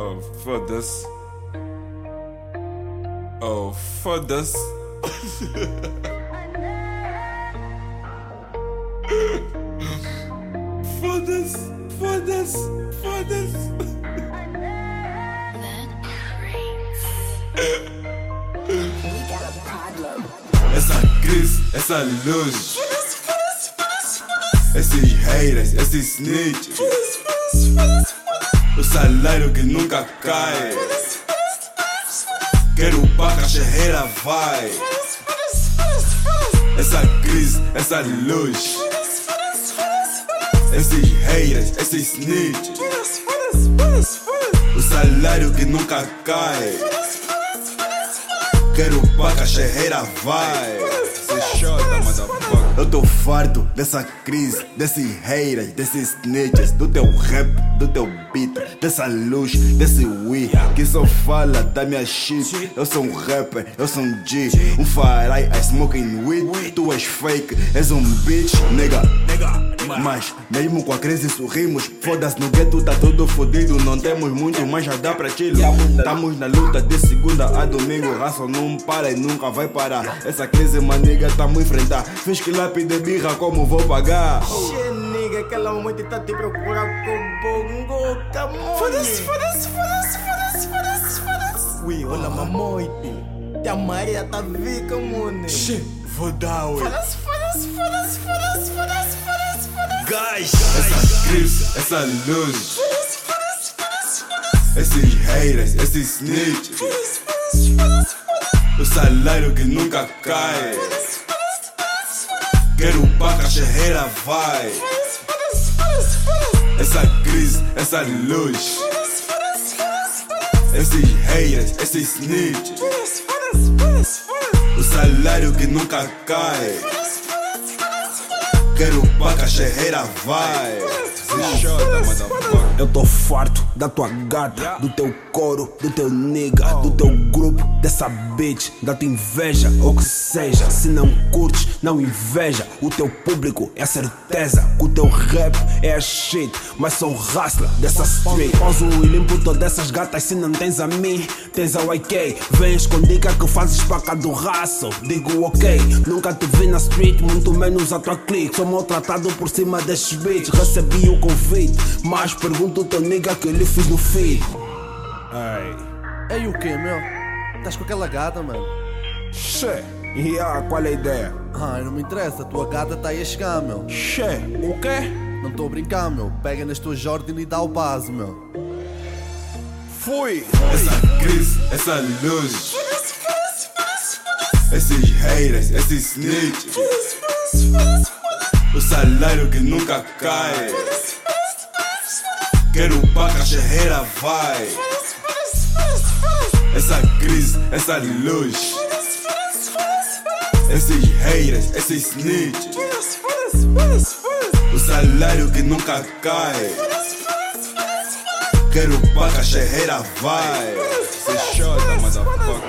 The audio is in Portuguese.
Oh, foda-se. Oh, foda-se. Foda-se, foda-se, foda-se. Essa crise, essa luz. Esses haters, esses snitches. O salário que nunca cai. Quero paga, a vai. Essa crise, essa luz. Esses haters, esses snitches. O salário que nunca cai. Quero paga, a charreira vai. Eu tô farto dessa crise, desses haters, desses snitches, do teu rap, do teu beat, dessa luz, desse we que só fala da minha shit. Eu sou um rapper, eu sou um G, um farai, I smoking weed. Tu és fake, és um bitch, nigga. Mas, mesmo com a crise sorrimos. Foda-se no gueto, tá tudo fodido. Não temos muito, mas já dá pra chilo. Estamos na luta de segunda a domingo. Raça não para e nunca vai parar. Essa crise, maniga, tamo enfrentar. Fiz que lápis de birra, como vou pagar? Che, nigga, aquela moita tá te procurando com bongo, camões. Foda-se, foda-se, foda-se, foda-se, foda-se, foda-se. Ui, olha mamoite. Te Maria tá vica, mone. Che, vou dar. Foda-se, foda-se, foda-se, foda-se, foda-se, Guys, Essa crise, essa luz. Esses haters, esses snitches. O salário que nunca cai. Quero paga, a charreira vai. Essa crise, essa luz. Esses haters, esses snitches. O salário que nunca cai. Quero paga, a charreira vai. Eu tô farto da tua gata, do teu coro, do teu nigga, do teu grupo, dessa bitch, da tua inveja, ou que seja. Se não curtes, não inveja. O teu público é a certeza que o teu rap é a shit, mas sou hustler dessa street. Pauso e limpo todas essas gatas. Se não tens a mim, tens a YK. Vens com dica que fazes paca do raço. Digo ok, nunca te vi na street, muito menos a tua clique. Sou maltratado por cima desses beats. Recebi o convite, mas pergunto o teu nigga que lhe fiz no feed. Ei, o que, meu? Estás com aquela gata, mano? Che, yeah, qual é a ideia? Ai, não me interessa, a tua gata tá aí a chegar, meu. Che, o quê? Não estou a brincar, meu. Pega nas tuas Jordan e dá o base, meu. Fui! Essa crise, essa luz. Esses haters, esses snitches. O salário que nunca cai. Quero paga, a charreira vai. Essa crise, essa luz. Esses haters, esses snitches. O salário que nunca cai. Quero paga, a charreira vai. Se chota, motherfucker.